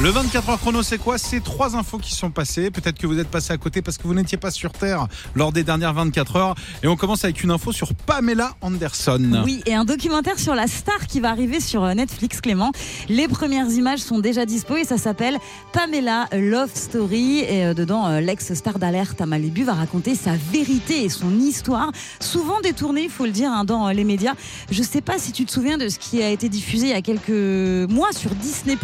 Le 24 heures chrono, c'est quoi? C'est trois infos qui sont passées. Peut-être que vous êtes passé à côté parce que vous n'étiez pas sur Terre lors des dernières 24 heures. Et on commence avec une info sur Pamela Anderson. Oui, et un documentaire sur la star qui va arriver sur euh, Netflix, Clément. Les premières images sont déjà dispo et ça s'appelle Pamela Love Story. Et euh, dedans, euh, l'ex-star d'alerte à Malibu va raconter sa vérité et son histoire, souvent détournée, il faut le dire, hein, dans les médias. Je sais pas si tu te souviens de ce qui a été diffusé il y a quelques mois sur Disney+,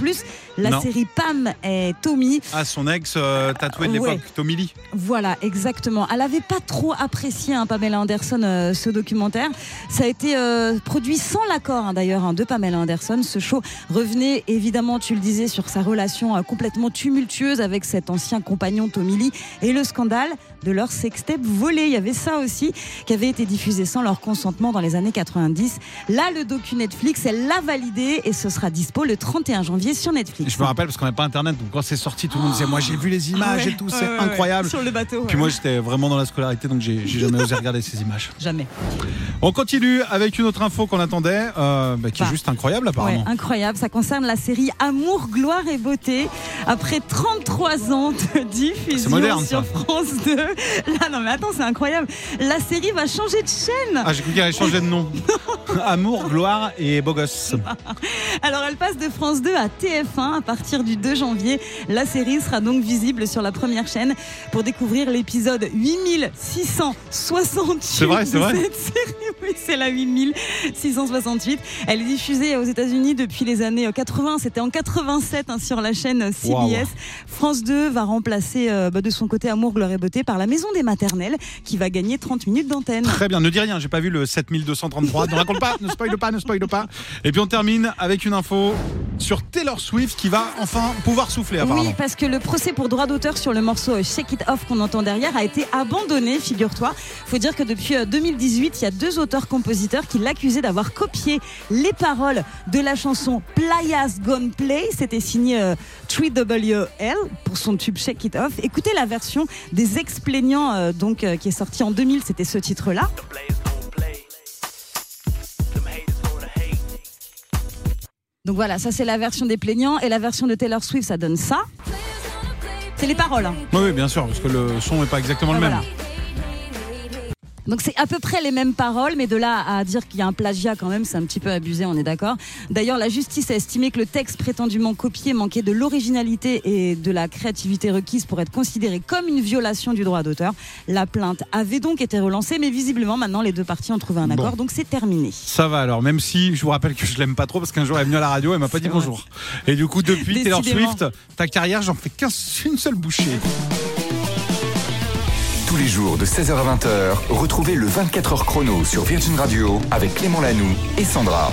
la Non. série Pam et Tommy. Ah, son ex euh, tatoué de l'époque, Ouais. Tommy Lee. Voilà, exactement. Elle avait pas trop apprécié, hein, Pamela Anderson, euh, ce documentaire. Ça a été euh, produit sans l'accord, hein, d'ailleurs, hein, de Pamela Anderson. Ce show revenait, évidemment, tu le disais, sur sa relation complètement tumultueuse avec cet ancien compagnon Tommy Lee et le scandale de leur sextape volé. Il y avait ça aussi qui avait été diffusé sans leur consentement dans les années 90. Là, le docu Netflix, elle l'a validé et ce sera dispo le 31 janvier sur Netflix. Je me rappelle parce qu'on n'avait pas internet, donc quand c'est sorti, tout le monde disait Moi j'ai vu les images Ouais, et tout, c'est ouais, incroyable. Sur le bateau. Puis moi j'étais vraiment dans la scolarité, donc j'ai jamais osé regarder ces images. Jamais. On continue avec une autre info qu'on attendait, euh, bah, qui est Bah. juste incroyable apparemment. incroyable. Ça concerne la série Amour, gloire et beauté. Après 33 ans de diffusion moderne, sur ça. France 2. Là, non, mais attends, c'est incroyable. La série va changer de chaîne. Ah, j'ai cru qu'elle allait changer de nom. Amour, gloire et beau gosse. Alors, elle passe de France 2 à TF1 à partir du 2 janvier. La série sera donc visible sur la première chaîne pour découvrir l'épisode 8668 C'est vrai, c'est vrai. cette série. Oui, c'est la 8668. Elle est diffusée aux États-Unis depuis les années 80. C'était en 87 hein, sur la chaîne CBS. France 2 va remplacer euh, bah, de son côté Amour, gloire et beauté par la Maison des maternelles qui va gagner 30 minutes d'antenne. Très bien, ne dis rien, j'ai pas vu le 7233. Ne raconte pas, ne spoil pas, ne spoil pas. Et puis on termine avec une info sur Taylor Swift qui va enfin pouvoir souffler apparemment. Oui, parce que le procès pour droit d'auteur sur le morceau euh, Shake It Off qu'on entend derrière a été abandonné, figure-toi. Faut dire que depuis euh, 2018, il y a deux auteurs-compositeurs qui l'accusaient d'avoir copié les paroles de la chanson Playas Gone Play. C'était signé euh, 3WL pour son tube Shake It Off. Écoutez la version des ex-plaignants euh, donc, euh, qui est sortie en 2000, c'était ce titre-là. Donc voilà, ça c'est la version des plaignants et la version de Taylor Swift, ça donne ça. C'est les paroles. hein. Oui, oui, bien sûr, parce que le son n'est pas exactement le Ah, même. voilà. Donc c'est à peu près les mêmes paroles, mais de là à dire qu'il y a un plagiat quand même, c'est un petit peu abusé, on est d'accord. D'ailleurs, la justice a estimé que le texte prétendument copié manquait de l'originalité et de la créativité requise pour être considéré comme une violation du droit d'auteur. La plainte avait donc été relancée, mais visiblement maintenant les deux parties ont trouvé un accord, Bon. donc c'est terminé. Ça va alors, même si je vous rappelle que je l'aime pas trop parce qu'un jour elle est venue à la radio, elle m'a pas dit vrai. bonjour. Et du coup, depuis Taylor. Swift, ta carrière, j'en fais qu'une seule bouchée. Tous les jours de 16h à 20h, retrouvez le 24 heures chrono sur Virgin Radio avec Clément Lanoux et Sandra.